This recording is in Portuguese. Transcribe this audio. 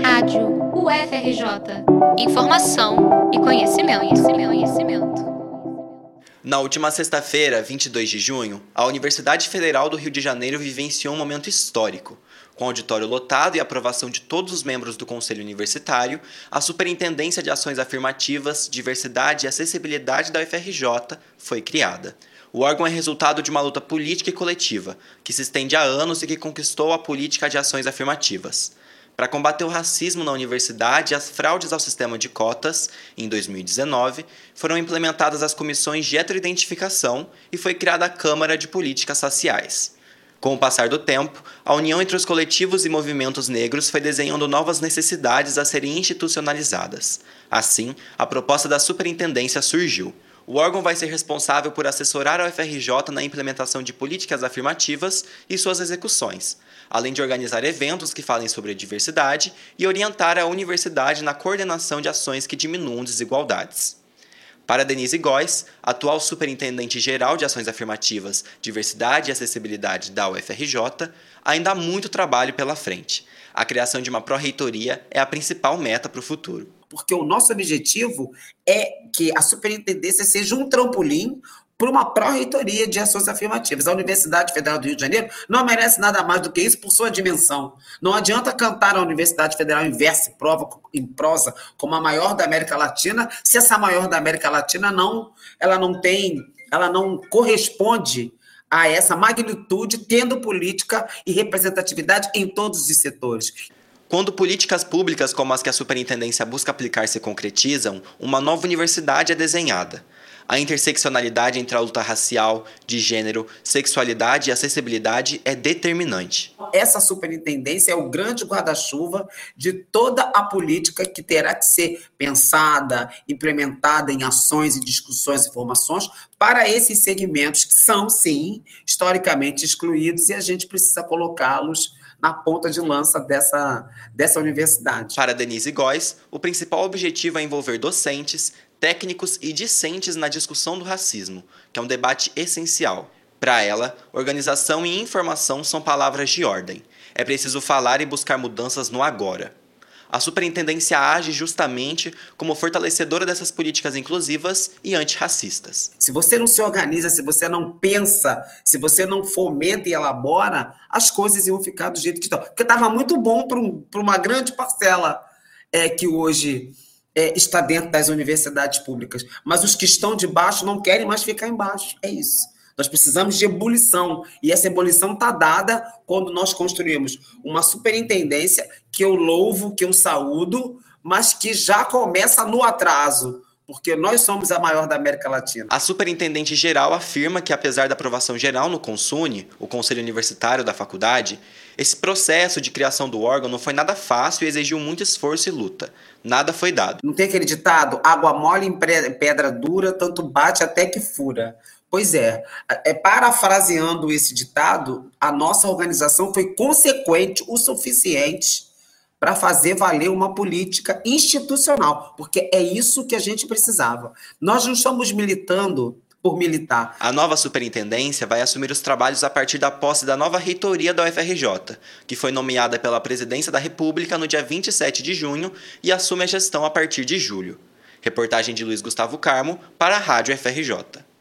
Rádio UFRJ. Informação e conhecimento, conhecimento, conhecimento. Na última sexta-feira, 22 de junho, a Universidade Federal do Rio de Janeiro vivenciou um momento histórico. Com auditório lotado e aprovação de todos os membros do Conselho Universitário, a Superintendência de Ações Afirmativas, Diversidade e Acessibilidade da UFRJ foi criada. O órgão é resultado de uma luta política e coletiva, que se estende há anos e que conquistou a política de ações afirmativas. Para combater o racismo na universidade e as fraudes ao sistema de cotas, em 2019, foram implementadas as comissões de heteroidentificação e foi criada a Câmara de Políticas Sociais. Com o passar do tempo, a união entre os coletivos e movimentos negros foi desenhando novas necessidades a serem institucionalizadas. Assim, a proposta da superintendência surgiu. O órgão vai ser responsável por assessorar a UFRJ na implementação de políticas afirmativas e suas execuções, além de organizar eventos que falem sobre diversidade e orientar a universidade na coordenação de ações que diminuam desigualdades. Para Denise Góes, atual superintendente-geral de ações afirmativas, diversidade e acessibilidade da UFRJ, ainda há muito trabalho pela frente. A criação de uma pró-reitoria é a principal meta para o futuro porque o nosso objetivo é que a superintendência seja um trampolim para uma pró-reitoria de ações afirmativas. A Universidade Federal do Rio de Janeiro não merece nada mais do que isso por sua dimensão. Não adianta cantar a Universidade Federal em verso e prova, em prosa como a maior da América Latina, se essa maior da América Latina não, ela não tem, ela não corresponde a essa magnitude, tendo política e representatividade em todos os setores. Quando políticas públicas como as que a superintendência busca aplicar se concretizam, uma nova universidade é desenhada. A interseccionalidade entre a luta racial, de gênero, sexualidade e acessibilidade é determinante. Essa superintendência é o grande guarda-chuva de toda a política que terá que ser pensada, implementada em ações e discussões e formações para esses segmentos que são, sim, historicamente excluídos e a gente precisa colocá-los na ponta de lança dessa, dessa universidade. Para Denise Góes, o principal objetivo é envolver docentes, técnicos e discentes na discussão do racismo, que é um debate essencial. Para ela, organização e informação são palavras de ordem. É preciso falar e buscar mudanças no agora a superintendência age justamente como fortalecedora dessas políticas inclusivas e antirracistas. Se você não se organiza, se você não pensa, se você não fomenta e elabora, as coisas iam ficar do jeito que estão. Porque estava muito bom para um, uma grande parcela é, que hoje é, está dentro das universidades públicas. Mas os que estão de baixo não querem mais ficar embaixo. É isso. Nós precisamos de ebulição. E essa ebulição está dada quando nós construímos uma superintendência que eu louvo, que eu saúdo, mas que já começa no atraso porque nós somos a maior da América Latina. A superintendente geral afirma que, apesar da aprovação geral no CONSUNE, o Conselho Universitário da Faculdade, esse processo de criação do órgão não foi nada fácil e exigiu muito esforço e luta. Nada foi dado. Não tem aquele ditado? Água mole em pedra dura, tanto bate até que fura. Pois é, é, parafraseando esse ditado, a nossa organização foi consequente o suficiente para fazer valer uma política institucional, porque é isso que a gente precisava. Nós não estamos militando por militar. A nova superintendência vai assumir os trabalhos a partir da posse da nova reitoria da UFRJ, que foi nomeada pela Presidência da República no dia 27 de junho e assume a gestão a partir de julho. Reportagem de Luiz Gustavo Carmo para a Rádio FRJ.